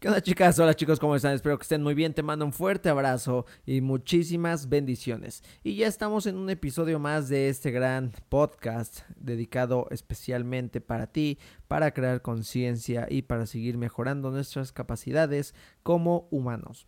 ¿Qué onda chicas? Hola chicos, ¿cómo están? Espero que estén muy bien. Te mando un fuerte abrazo y muchísimas bendiciones. Y ya estamos en un episodio más de este gran podcast dedicado especialmente para ti, para crear conciencia y para seguir mejorando nuestras capacidades como humanos.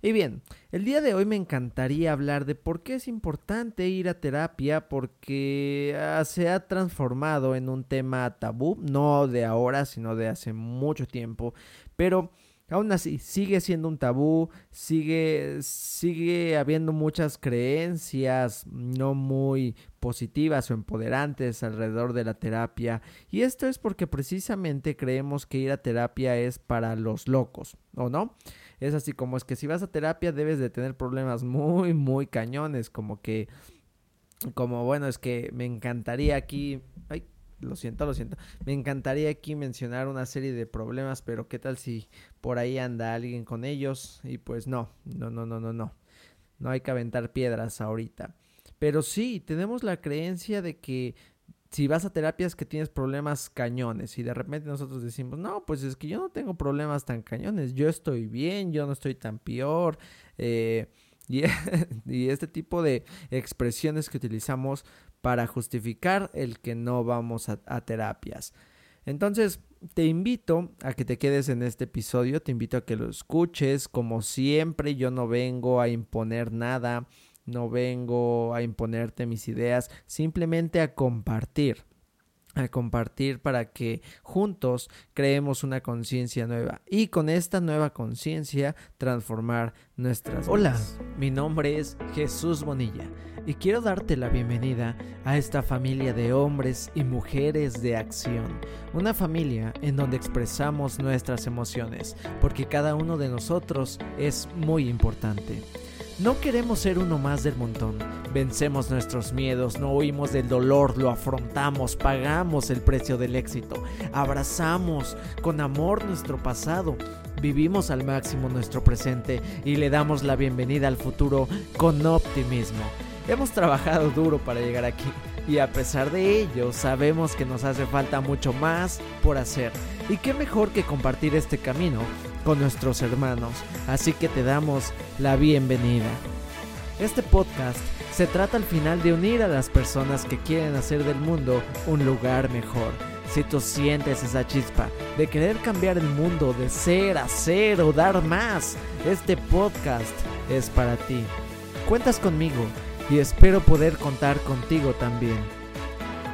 Y bien, el día de hoy me encantaría hablar de por qué es importante ir a terapia, porque ah, se ha transformado en un tema tabú, no de ahora, sino de hace mucho tiempo, pero aún así sigue siendo un tabú, sigue, sigue habiendo muchas creencias no muy positivas o empoderantes alrededor de la terapia y esto es porque precisamente creemos que ir a terapia es para los locos, ¿o no? Es así como es que si vas a terapia debes de tener problemas muy, muy cañones, como que, como bueno, es que me encantaría aquí, lo siento, lo siento. Me encantaría aquí mencionar una serie de problemas, pero ¿qué tal si por ahí anda alguien con ellos? Y pues no, no, no, no, no, no. No hay que aventar piedras ahorita. Pero sí, tenemos la creencia de que si vas a terapias que tienes problemas cañones y de repente nosotros decimos, no, pues es que yo no tengo problemas tan cañones, yo estoy bien, yo no estoy tan peor. Eh, y, y, este tipo de expresiones que utilizamos para justificar el que no vamos a, terapias. Entonces, te invito a que te quedes en este episodio, te invito a que lo escuches. Como siempre, yo no vengo a imponer nada, no vengo a imponerte mis ideas, simplemente a compartir a compartir para que juntos creemos una conciencia nueva y con esta nueva conciencia transformar nuestras vidas. Hola, mi nombre es Jesús Bonilla y quiero darte la bienvenida a esta familia de hombres y mujeres de acción. Una familia en donde expresamos nuestras emociones, porque cada uno de nosotros es muy importante. No queremos ser uno más del montón. Vencemos nuestros miedos, no huimos del dolor, lo afrontamos, pagamos el precio del éxito, abrazamos con amor nuestro pasado, vivimos al máximo nuestro presente y le damos la bienvenida al futuro con optimismo. Hemos trabajado duro para llegar aquí y a pesar de ello sabemos que nos hace falta mucho más por hacer. Y qué mejor que compartir este camino con nuestros hermanos, así que te damos la bienvenida. Este podcast se trata al final de unir a las personas que quieren hacer del mundo un lugar mejor. Si tú sientes esa chispa de querer cambiar el mundo, de ser, hacer o dar más, este podcast es para ti. Cuentas conmigo y espero poder contar contigo también.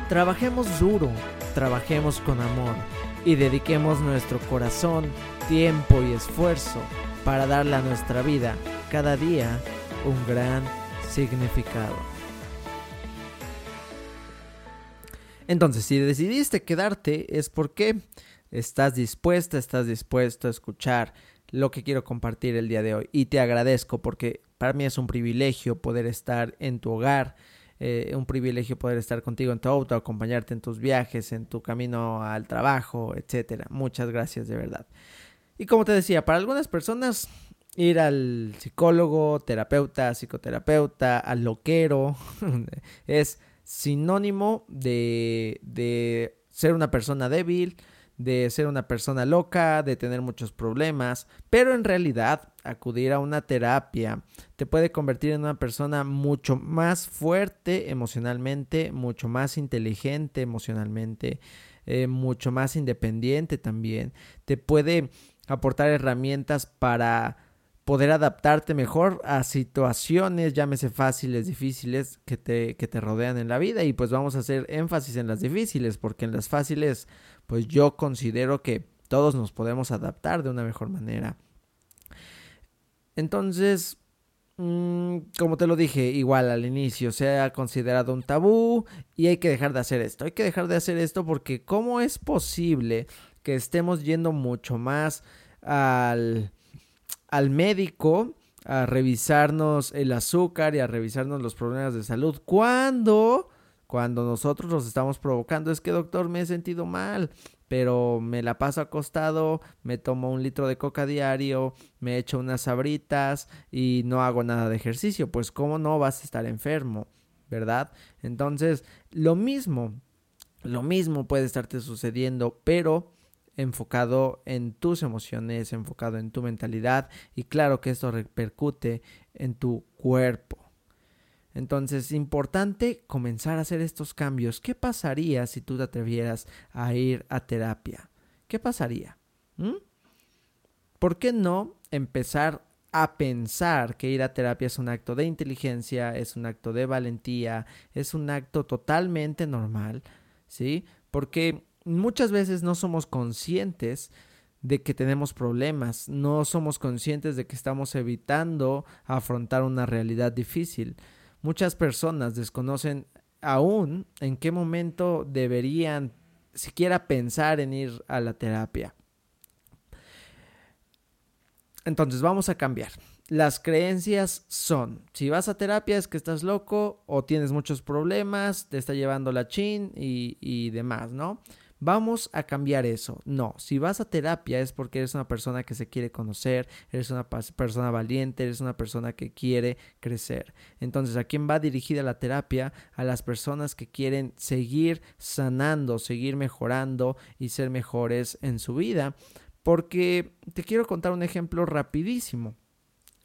Trabajemos duro, trabajemos con amor y dediquemos nuestro corazón, tiempo y esfuerzo para darle a nuestra vida cada día un gran significado. Entonces, si decidiste quedarte es porque estás dispuesta, estás dispuesto a escuchar lo que quiero compartir el día de hoy. Y te agradezco porque para mí es un privilegio poder estar en tu hogar, eh, un privilegio poder estar contigo en tu auto, acompañarte en tus viajes, en tu camino al trabajo, etcétera. Muchas gracias de verdad. Y como te decía, para algunas personas ir al psicólogo, terapeuta, psicoterapeuta, al loquero es sinónimo de, de ser una persona débil, de ser una persona loca, de tener muchos problemas, pero en realidad acudir a una terapia te puede convertir en una persona mucho más fuerte emocionalmente, mucho más inteligente emocionalmente, eh, mucho más independiente también. Te puede aportar herramientas para poder adaptarte mejor a situaciones, llámese fáciles, difíciles, que te, que te rodean en la vida. Y pues vamos a hacer énfasis en las difíciles, porque en las fáciles, pues yo considero que todos nos podemos adaptar de una mejor manera. Entonces, mm, como te lo dije, igual al inicio, se ha considerado un tabú y hay que dejar de hacer esto. Hay que dejar de hacer esto porque ¿cómo es posible que estemos yendo mucho más al al médico a revisarnos el azúcar y a revisarnos los problemas de salud. ¿Cuándo? Cuando nosotros los estamos provocando. Es que, doctor, me he sentido mal, pero me la paso acostado, me tomo un litro de coca diario, me echo unas sabritas y no hago nada de ejercicio. Pues, ¿cómo no vas a estar enfermo? ¿Verdad? Entonces, lo mismo, lo mismo puede estarte sucediendo, pero enfocado en tus emociones, enfocado en tu mentalidad y claro que esto repercute en tu cuerpo. Entonces es importante comenzar a hacer estos cambios. ¿Qué pasaría si tú te atrevieras a ir a terapia? ¿Qué pasaría? ¿Mm? ¿Por qué no empezar a pensar que ir a terapia es un acto de inteligencia, es un acto de valentía, es un acto totalmente normal, ¿sí? Porque muchas veces no somos conscientes de que tenemos problemas, no somos conscientes de que estamos evitando afrontar una realidad difícil. Muchas personas desconocen aún en qué momento deberían siquiera pensar en ir a la terapia. Entonces vamos a cambiar. Las creencias son, si vas a terapia es que estás loco o tienes muchos problemas, te está llevando la chin y, y demás, ¿no? Vamos a cambiar eso. No, si vas a terapia es porque eres una persona que se quiere conocer, eres una persona valiente, eres una persona que quiere crecer. Entonces, ¿a quién va dirigida la terapia? A las personas que quieren seguir sanando, seguir mejorando y ser mejores en su vida. Porque te quiero contar un ejemplo rapidísimo.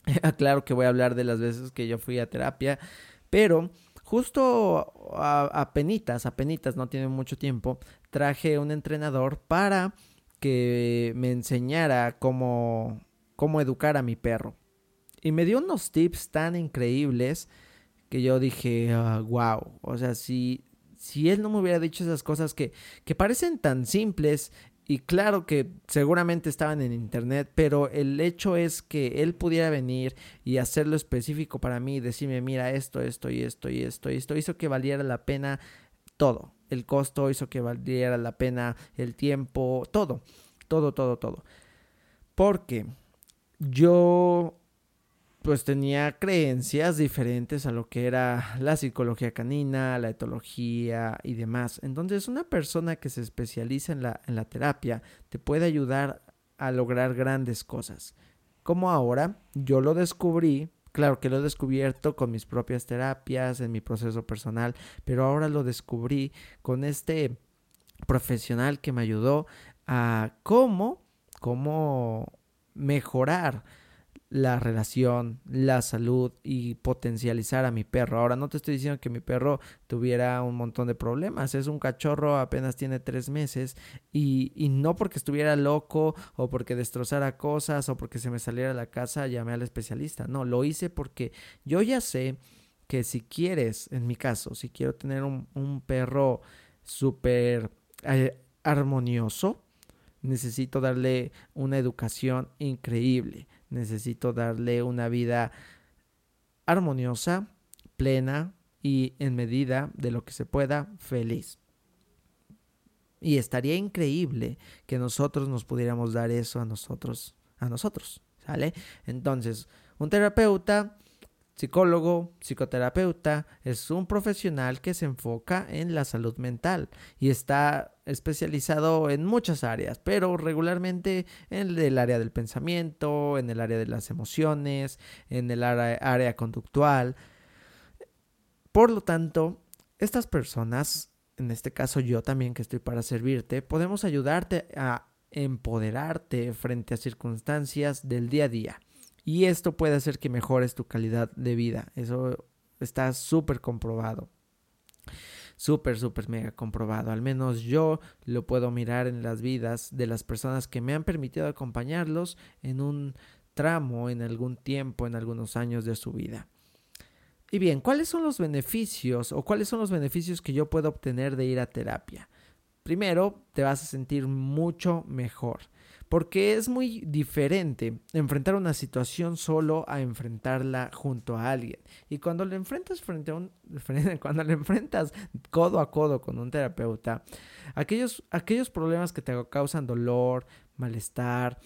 claro que voy a hablar de las veces que yo fui a terapia, pero justo a, penitas, a penitas, no tiene mucho tiempo, traje un entrenador para que me enseñara cómo, cómo educar a mi perro. Y me dio unos tips tan increíbles que yo dije, wow, ah, o sea, si, si él no me hubiera dicho esas cosas que, que parecen tan simples y claro que seguramente estaban en internet, pero el hecho es que él pudiera venir y hacerlo específico para mí, decirme, mira, esto, esto y esto y esto y esto hizo que valiera la pena todo. El costo hizo que valiera la pena el tiempo, todo, todo, todo, todo. Porque yo pues tenía creencias diferentes a lo que era la psicología canina, la etología y demás. Entonces una persona que se especializa en la, en la terapia te puede ayudar a lograr grandes cosas. Como ahora yo lo descubrí, claro que lo he descubierto con mis propias terapias, en mi proceso personal, pero ahora lo descubrí con este profesional que me ayudó a cómo, cómo mejorar la relación, la salud y potencializar a mi perro. Ahora no te estoy diciendo que mi perro tuviera un montón de problemas, es un cachorro, apenas tiene tres meses y, y no porque estuviera loco o porque destrozara cosas o porque se me saliera de la casa llamé al especialista, no, lo hice porque yo ya sé que si quieres, en mi caso, si quiero tener un, un perro súper eh, armonioso, necesito darle una educación increíble necesito darle una vida armoniosa, plena y en medida de lo que se pueda feliz. Y estaría increíble que nosotros nos pudiéramos dar eso a nosotros, a nosotros, ¿sale? Entonces, un terapeuta Psicólogo, psicoterapeuta, es un profesional que se enfoca en la salud mental y está especializado en muchas áreas, pero regularmente en el área del pensamiento, en el área de las emociones, en el área, conductual. Por lo tanto, estas personas, en este caso yo también que estoy para servirte, podemos ayudarte a empoderarte frente a circunstancias del día a día. Y esto puede hacer que mejores tu calidad de vida. Eso está súper comprobado. Súper, súper mega comprobado. Al menos yo lo puedo mirar en las vidas de las personas que me han permitido acompañarlos en un tramo, en algún tiempo, en algunos años de su vida. Y bien, ¿cuáles son los beneficios o cuáles son los beneficios que yo puedo obtener de ir a terapia? Primero, te vas a sentir mucho mejor porque es muy diferente enfrentar una situación solo a enfrentarla junto a alguien. Y cuando le enfrentas frente a un cuando le enfrentas codo a codo con un terapeuta, aquellos aquellos problemas que te causan dolor, malestar,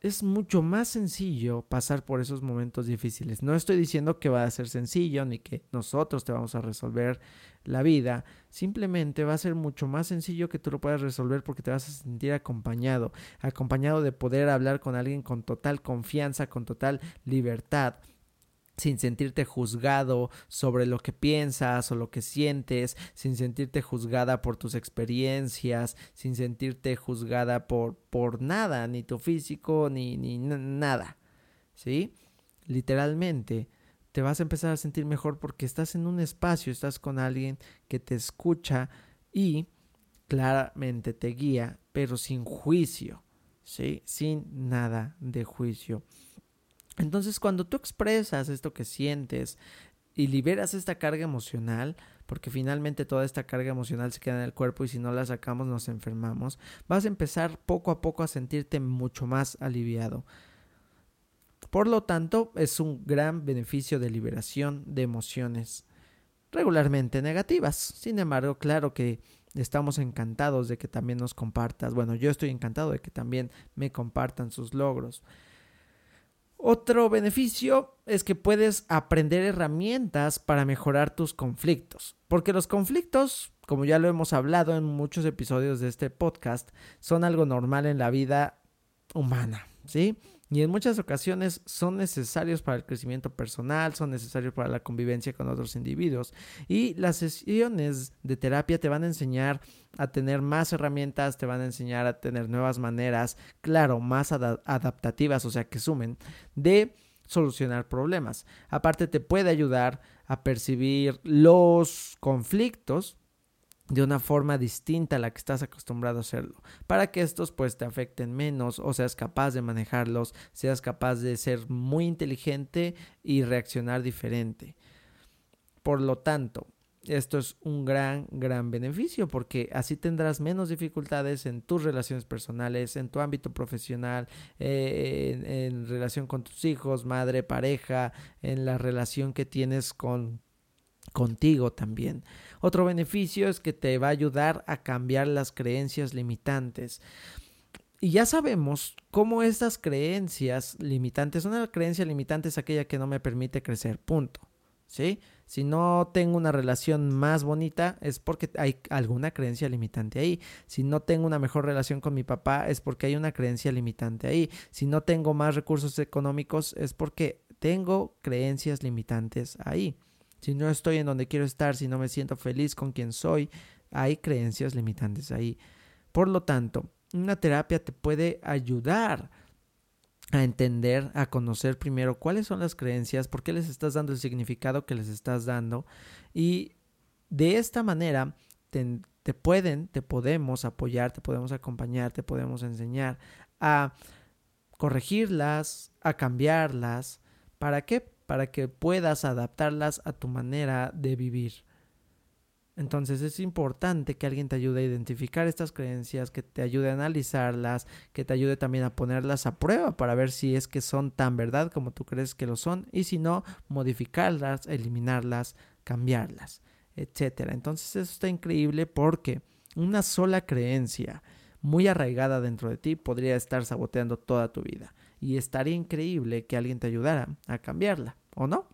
es mucho más sencillo pasar por esos momentos difíciles. No estoy diciendo que va a ser sencillo ni que nosotros te vamos a resolver la vida. Simplemente va a ser mucho más sencillo que tú lo puedas resolver porque te vas a sentir acompañado. Acompañado de poder hablar con alguien con total confianza, con total libertad. Sin sentirte juzgado sobre lo que piensas o lo que sientes, sin sentirte juzgada por tus experiencias, sin sentirte juzgada por, por nada, ni tu físico, ni, ni nada. ¿Sí? Literalmente, te vas a empezar a sentir mejor porque estás en un espacio, estás con alguien que te escucha y claramente te guía, pero sin juicio, ¿sí? Sin nada de juicio. Entonces, cuando tú expresas esto que sientes y liberas esta carga emocional, porque finalmente toda esta carga emocional se queda en el cuerpo y si no la sacamos nos enfermamos, vas a empezar poco a poco a sentirte mucho más aliviado. Por lo tanto, es un gran beneficio de liberación de emociones regularmente negativas. Sin embargo, claro que estamos encantados de que también nos compartas. Bueno, yo estoy encantado de que también me compartan sus logros. Otro beneficio es que puedes aprender herramientas para mejorar tus conflictos, porque los conflictos, como ya lo hemos hablado en muchos episodios de este podcast, son algo normal en la vida humana, ¿sí? Y en muchas ocasiones son necesarios para el crecimiento personal, son necesarios para la convivencia con otros individuos. Y las sesiones de terapia te van a enseñar a tener más herramientas, te van a enseñar a tener nuevas maneras, claro, más adaptativas, o sea, que sumen, de solucionar problemas. Aparte te puede ayudar a percibir los conflictos de una forma distinta a la que estás acostumbrado a hacerlo, para que estos pues te afecten menos o seas capaz de manejarlos, seas capaz de ser muy inteligente y reaccionar diferente. Por lo tanto, esto es un gran, gran beneficio porque así tendrás menos dificultades en tus relaciones personales, en tu ámbito profesional, eh, en relación con tus hijos, madre, pareja, en la relación que tienes con contigo también. Otro beneficio es que te va a ayudar a cambiar las creencias limitantes. Y ya sabemos cómo estas creencias limitantes, una creencia limitante es aquella que no me permite crecer, punto. ¿Sí? Si no tengo una relación más bonita es porque hay alguna creencia limitante ahí. Si no tengo una mejor relación con mi papá es porque hay una creencia limitante ahí. Si no tengo más recursos económicos es porque tengo creencias limitantes ahí si no estoy en donde quiero estar, si no me siento feliz con quien soy, hay creencias limitantes ahí. Por lo tanto, una terapia te puede ayudar a entender, a conocer primero cuáles son las creencias, por qué les estás dando el significado que les estás dando y de esta manera te, pueden, te podemos apoyar, te podemos acompañar, te podemos enseñar a corregirlas, a cambiarlas. ¿Para qué? Para que puedas adaptarlas a tu manera de vivir. Entonces es importante que alguien te ayude a identificar estas creencias, que te ayude a analizarlas, que te ayude también a ponerlas a prueba para ver si es que son tan verdad como tú crees que lo son y si no, modificarlas, eliminarlas, cambiarlas, etc. Entonces eso está increíble porque una sola creencia muy arraigada dentro de ti podría estar saboteando toda tu vida y estaría increíble que alguien te ayudara a cambiarla, ¿o no?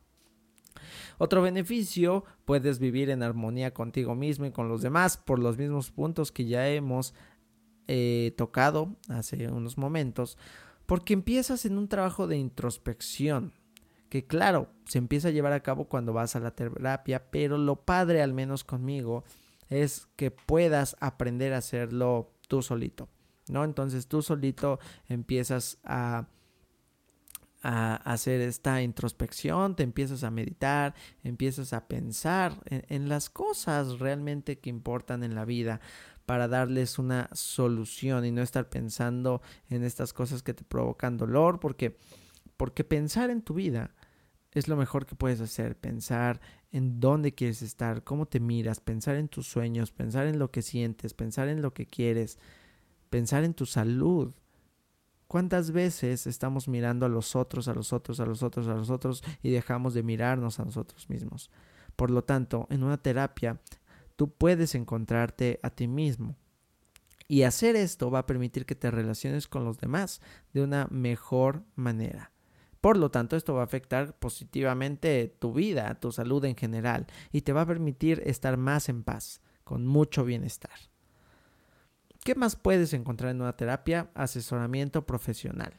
Otro beneficio, puedes vivir en armonía contigo mismo y con los demás por los mismos puntos que ya hemos eh, tocado hace unos momentos, porque empiezas en un trabajo de introspección, que claro, se empieza a llevar a cabo cuando vas a la terapia, pero lo padre, al menos conmigo, es que puedas aprender a hacerlo tú solito. ¿No? Entonces tú solito empiezas a, a hacer esta introspección, te empiezas a meditar, empiezas a pensar en, las cosas realmente que importan en la vida para darles una solución y no estar pensando en estas cosas que te provocan dolor, porque, porque pensar en tu vida es lo mejor que puedes hacer, pensar en dónde quieres estar, cómo te miras, pensar en tus sueños, pensar en lo que sientes, pensar en lo que quieres, pensar en tu salud. ¿Cuántas veces estamos mirando a los otros, a los otros, a los otros, a los otros y dejamos de mirarnos a nosotros mismos? Por lo tanto, en una terapia, tú puedes encontrarte a ti mismo. Y hacer esto va a permitir que te relaciones con los demás de una mejor manera. Por lo tanto, esto va a afectar positivamente tu vida, tu salud en general, y te va a permitir estar más en paz, con mucho bienestar. ¿Qué más puedes encontrar en una terapia? Asesoramiento profesional.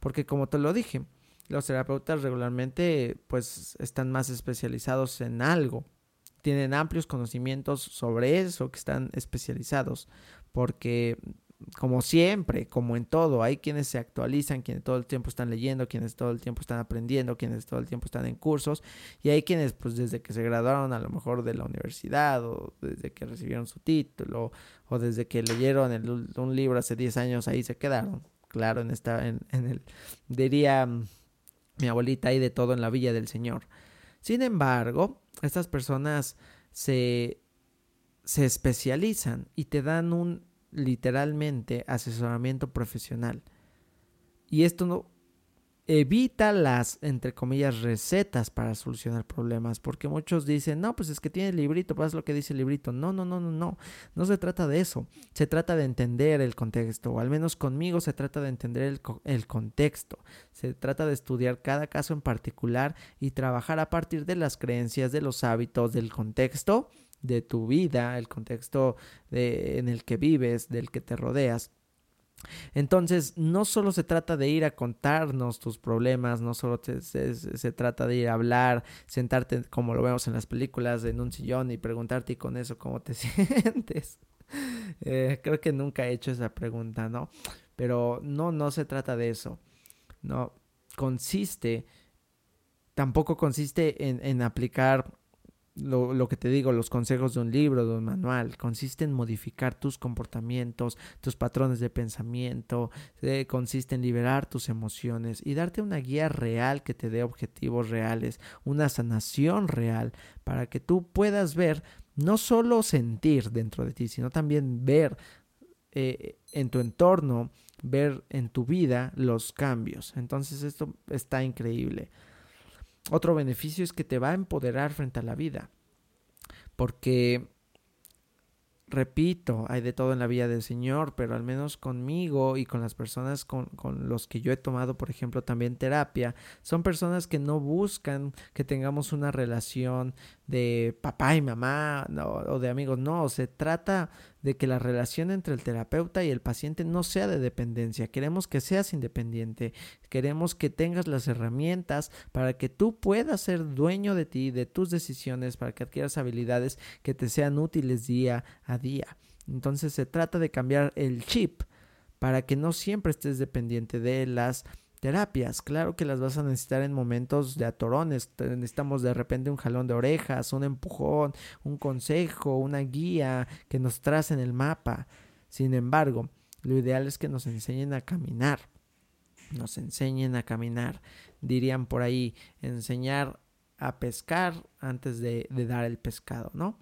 Porque como te lo dije, los terapeutas regularmente pues están más especializados en algo. Tienen amplios conocimientos sobre eso que están especializados. Porque como siempre, como en todo, hay quienes se actualizan, quienes todo el tiempo están leyendo, quienes todo el tiempo están aprendiendo, quienes todo el tiempo están en cursos, y hay quienes pues desde que se graduaron a lo mejor de la universidad o desde que recibieron su título o desde que leyeron un libro hace 10 años ahí se quedaron. Claro, en esta en, el diría mm, mi abuelita hay de todo en la villa del Señor. Sin embargo, estas personas se se especializan y te dan un literalmente asesoramiento profesional. Y esto no evita las, entre comillas, recetas para solucionar problemas, porque muchos dicen, no, pues es que tiene el librito, pues lo que dice el librito. No, no, no, no, no, no se trata de eso, se trata de entender el contexto, o al menos conmigo se trata de entender el, el contexto, se trata de estudiar cada caso en particular y trabajar a partir de las creencias, de los hábitos, del contexto de tu vida, el contexto de, en el que vives, del que te rodeas. Entonces, no solo se trata de ir a contarnos tus problemas, no solo se, trata de ir a hablar, sentarte como lo vemos en las películas en un sillón y preguntarte y con eso cómo te sientes. Eh, creo que nunca he hecho esa pregunta, ¿no? Pero no, no se trata de eso. No, consiste, tampoco consiste en, en aplicar lo, lo, que te digo, los consejos de un libro, de un manual, consiste en modificar tus comportamientos, tus patrones de pensamiento, eh, consiste en liberar tus emociones y darte una guía real que te dé objetivos reales, una sanación real, para que tú puedas ver, no solo sentir dentro de ti, sino también ver eh, en tu entorno, ver en tu vida los cambios. Entonces esto está increíble. Otro beneficio es que te va a empoderar frente a la vida. Porque, repito, hay de todo en la vida del Señor, pero al menos conmigo y con las personas con, con los que yo he tomado, por ejemplo, también terapia, son personas que no buscan que tengamos una relación de papá y mamá o de amigos. No, se trata de que la relación entre el terapeuta y el paciente no sea de dependencia. Queremos que seas independiente. Queremos que tengas las herramientas para que tú puedas ser dueño de ti, de tus decisiones, para que adquieras habilidades que te sean útiles día a día. Entonces se trata de cambiar el chip para que no siempre estés dependiente de las Terapias, claro que las vas a necesitar en momentos de atorones. Necesitamos de repente un jalón de orejas, un empujón, un consejo, una guía que nos tracen el mapa. Sin embargo, lo ideal es que nos enseñen a caminar. Nos enseñen a caminar. Dirían por ahí, enseñar a pescar antes de, dar el pescado, ¿no?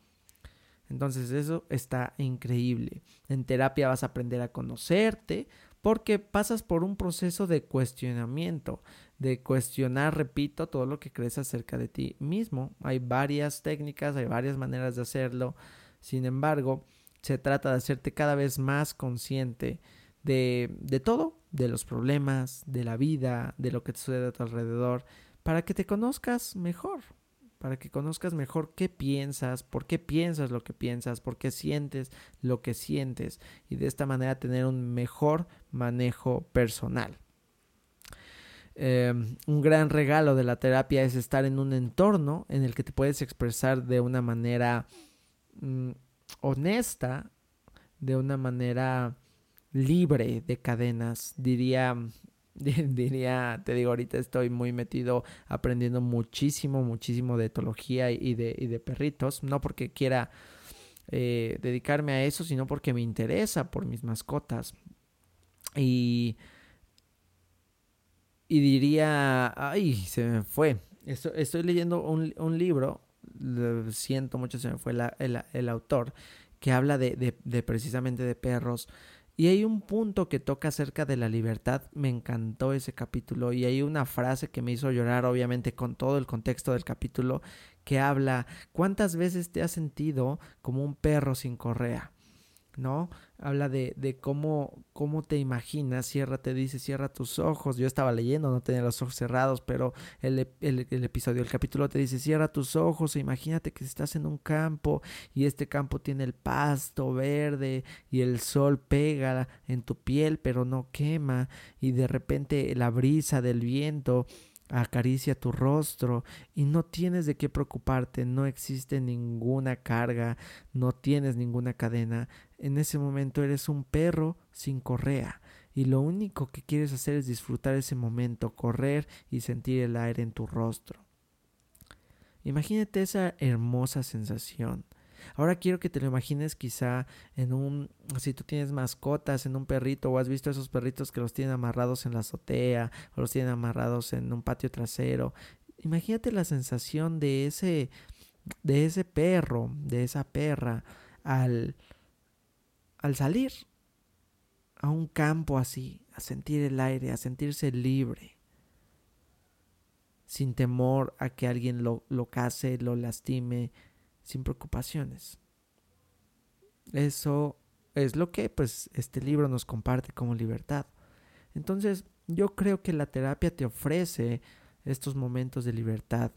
Entonces eso está increíble. En terapia vas a aprender a conocerte, porque pasas por un proceso de cuestionamiento, de cuestionar, repito, todo lo que crees acerca de ti mismo. Hay varias técnicas, hay varias maneras de hacerlo. Sin embargo, se trata de hacerte cada vez más consciente de, de todo, de los problemas, de la vida, de lo que te sucede a tu alrededor, para que te conozcas mejor, para que conozcas mejor qué piensas, por qué piensas lo que piensas, por qué sientes lo que sientes y de esta manera tener un mejor manejo personal. Em, un gran regalo de la terapia es estar en un entorno en el que te puedes expresar de una manera mm, honesta, de una manera libre de cadenas, diría diría, te digo, ahorita estoy muy metido aprendiendo muchísimo, muchísimo de etología y de, y de perritos, no porque quiera eh, dedicarme a eso, sino porque me interesa por mis mascotas. Y, y diría, ay, se me fue. Estoy, leyendo un, un, libro, siento mucho, se me fue el, el, autor, que habla de, de, de precisamente de perros y hay un punto que toca acerca de la libertad, me encantó ese capítulo y hay una frase que me hizo llorar, obviamente con todo el contexto del capítulo, que habla, ¿cuántas veces te has sentido como un perro sin correa? ¿no? Habla de, de cómo, cómo te imaginas, cierra, te dice, cierra tus ojos. Yo estaba leyendo, no tenía los ojos cerrados, pero el, el, el, episodio, el capítulo te dice, cierra tus ojos e imagínate que estás en un campo y este campo tiene el pasto verde y el sol pega en tu piel, pero no quema y de repente la brisa del viento acaricia tu rostro y no tienes de qué preocuparte, no existe ninguna carga, no tienes ninguna cadena. En ese momento eres un perro sin correa y lo único que quieres hacer es disfrutar ese momento, correr y sentir el aire en tu rostro. Imagínate esa hermosa sensación. Ahora quiero que te lo imagines quizá en un, si tú tienes mascotas, en un perrito o has visto esos perritos que los tienen amarrados en la azotea o los tienen amarrados en un patio trasero. Imagínate la sensación de ese, de ese perro, de esa perra al, al salir a un campo así, a sentir el aire, a sentirse libre sin temor a que alguien lo, lo case, lo lastime, sin preocupaciones. Eso es lo que pues este libro nos comparte como libertad. Entonces, yo creo que la terapia te ofrece estos momentos de libertad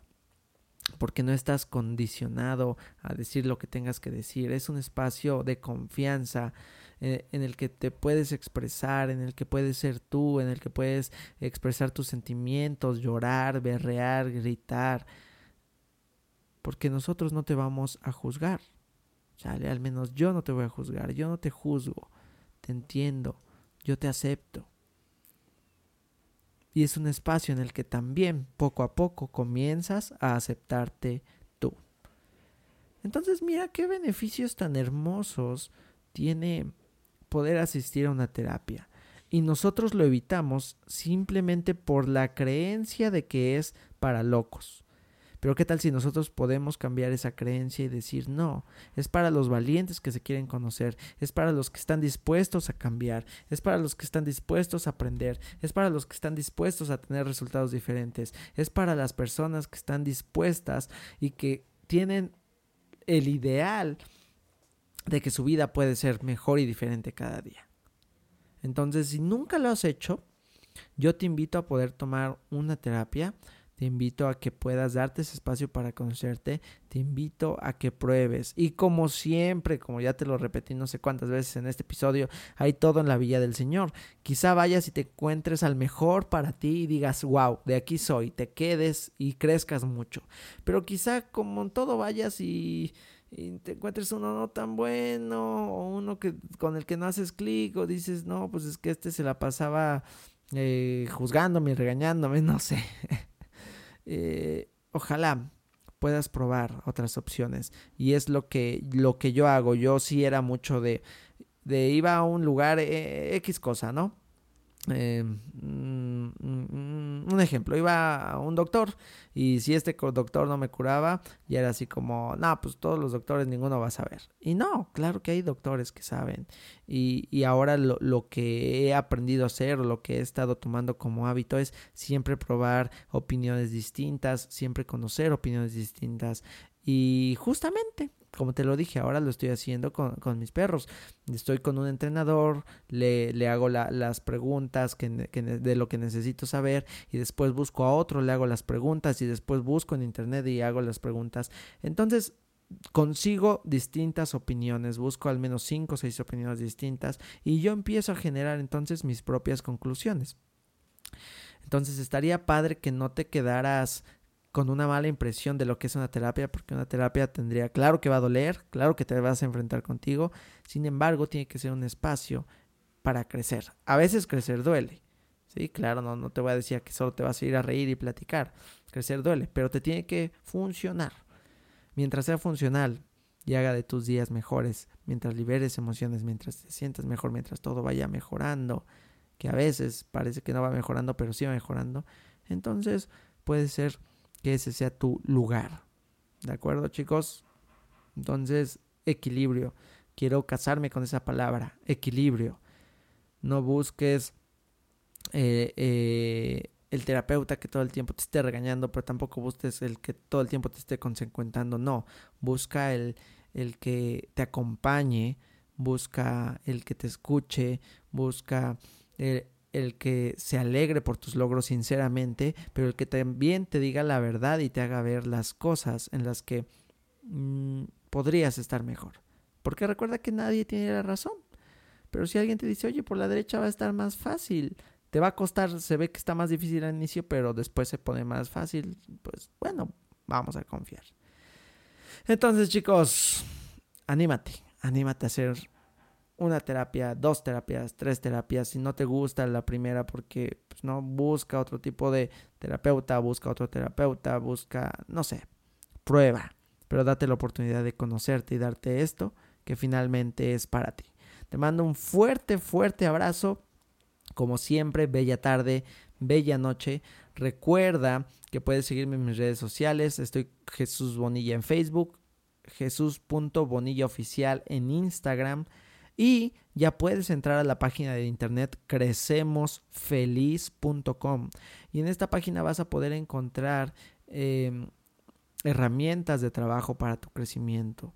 porque no estás condicionado a decir lo que tengas que decir. Es un espacio de confianza eh, en el que te puedes expresar, en el que puedes ser tú, en el que puedes expresar tus sentimientos, llorar, berrear, gritar porque nosotros no te vamos a juzgar. Chale, al menos yo no te voy a juzgar, yo no te juzgo, te entiendo, yo te acepto. Y es un espacio en el que también poco a poco comienzas a aceptarte tú. Entonces mira qué beneficios tan hermosos tiene poder asistir a una terapia. Y nosotros lo evitamos simplemente por la creencia de que es para locos. Pero ¿qué tal si nosotros podemos cambiar esa creencia y decir, no, es para los valientes que se quieren conocer, es para los que están dispuestos a cambiar, es para los que están dispuestos a aprender, es para los que están dispuestos a tener resultados diferentes, es para las personas que están dispuestas y que tienen el ideal de que su vida puede ser mejor y diferente cada día. Entonces, si nunca lo has hecho, yo te invito a poder tomar una terapia te invito a que puedas darte ese espacio para conocerte, te invito a que pruebes. Y como siempre, como ya te lo repetí no sé cuántas veces en este episodio, hay todo en la Villa del Señor. Quizá vayas y te encuentres al mejor para ti y digas, wow, de aquí soy, te quedes y crezcas mucho. Pero quizá como en todo vayas y te encuentres uno no tan bueno o uno que con el que no haces clic o dices no pues es que este se la pasaba eh, juzgándome y regañándome no sé eh, ojalá puedas probar otras opciones. Y es lo que, lo que yo hago. Yo sí era mucho de, de iba a un lugar eh, X cosa, ¿no? Eh, mm, mm, un ejemplo, iba a un doctor y si este doctor no me curaba, ya era así como, no, pues todos los doctores ninguno va a saber. Y no, claro que hay doctores que saben. Y, y ahora lo, lo, que he aprendido a hacer lo que he estado tomando como hábito es siempre probar opiniones distintas, siempre conocer opiniones distintas. Y justamente como te lo dije, ahora lo estoy haciendo con, mis perros. Estoy con un entrenador, le, le hago las preguntas que, de lo que necesito saber y después busco a otro, le hago las preguntas y después busco en internet y hago las preguntas. Entonces, consigo distintas opiniones, busco al menos cinco o seis opiniones distintas y yo empiezo a generar entonces mis propias conclusiones. Entonces estaría padre que no te quedaras con una mala impresión de lo que es una terapia, porque una terapia tendría, claro que va a doler, claro que te vas a enfrentar contigo, sin embargo tiene que ser un espacio para crecer. A veces crecer duele, sí, claro, no, no te voy a decir que solo te vas a ir a reír y platicar, crecer duele, pero te tiene que funcionar. Mientras sea funcional y haga de tus días mejores, mientras liberes emociones, mientras te sientas mejor, mientras todo vaya mejorando, que a veces parece que no va mejorando, pero sí va mejorando, entonces puede ser que ese sea tu lugar. ¿De acuerdo, chicos? Entonces, equilibrio. Quiero casarme con esa palabra, equilibrio. No busques eh, eh, el terapeuta que todo el tiempo te esté regañando, pero tampoco busques el que todo el tiempo te esté consecuentando. No, busca el, el que te acompañe, busca el que te escuche, busca el, el que se alegre por tus logros sinceramente, pero el que también te diga la verdad y te haga ver las cosas en las que mm, podrías estar mejor. Porque recuerda que nadie tiene la razón. Pero si alguien te dice, oye, por la derecha va a estar más fácil, te va a costar, se ve que está más difícil al inicio, pero después se pone más fácil, pues bueno, vamos a confiar. Entonces chicos, anímate, anímate a hacer una terapia, dos terapias, tres terapias. Si no te gusta la primera porque pues, no busca otro tipo de terapeuta, busca otro terapeuta, busca, no sé, prueba, pero date la oportunidad de conocerte y darte esto que finalmente es para ti. Te mando un fuerte, fuerte abrazo. Como siempre, bella tarde, bella noche. Recuerda que puedes seguirme en mis redes sociales. Estoy Jesús Bonilla en Facebook, Jesús.bonilla oficial en Instagram. Y ya puedes entrar a la página de internet crecemosfeliz.com. Y en esta página vas a poder encontrar em, herramientas de trabajo para tu crecimiento.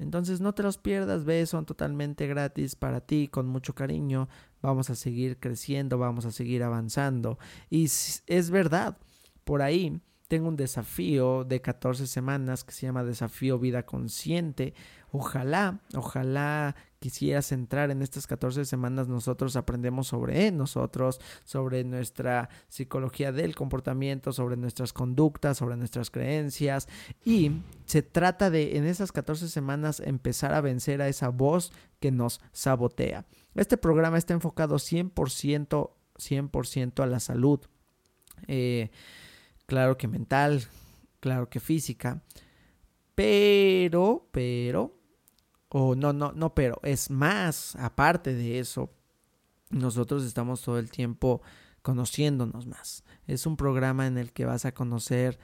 Entonces no te los pierdas, ve, son totalmente gratis para ti, con mucho cariño. Vamos a seguir creciendo, vamos a seguir avanzando. Y es verdad, por ahí tengo un desafío de 14 semanas que se llama Desafío Vida Consciente. Ojalá, ojalá quisieras entrar en estas 14 semanas. Nosotros aprendemos sobre nosotros, sobre nuestra psicología del comportamiento, sobre nuestras conductas, sobre nuestras creencias. Y se trata de en esas 14 semanas empezar a vencer a esa voz que nos sabotea. Este programa está enfocado 100%, 100% a la salud. Eh, claro que mental, claro que física, pero, pero, o no, no, no, pero es más, aparte de eso, nosotros estamos todo el tiempo conociéndonos más. Es un programa en el que vas a conocer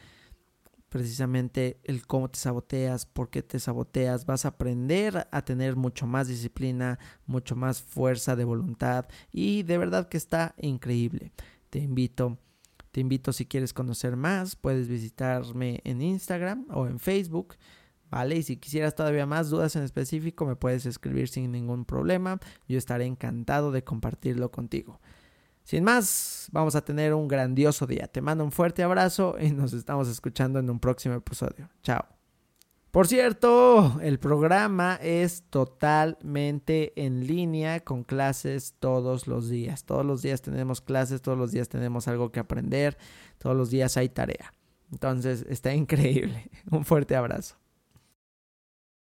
precisamente el cómo te saboteas, por qué te saboteas, vas a aprender a tener mucho más disciplina, mucho más fuerza de voluntad y de verdad que está increíble. Te invito te invito si quieres conocer más, puedes visitarme en Instagram o en Facebook. ¿Vale? Y si quisieras todavía más dudas en específico, me puedes escribir sin ningún problema. Yo estaré encantado de compartirlo contigo. Sin más, vamos a tener un grandioso día. Te mando un fuerte abrazo y nos estamos escuchando en un próximo episodio. Chao. Por cierto, el programa es totalmente en línea con clases todos los días. Todos los días tenemos clases, todos los días tenemos algo que aprender, todos los días hay tarea. Entonces está increíble. Un fuerte abrazo.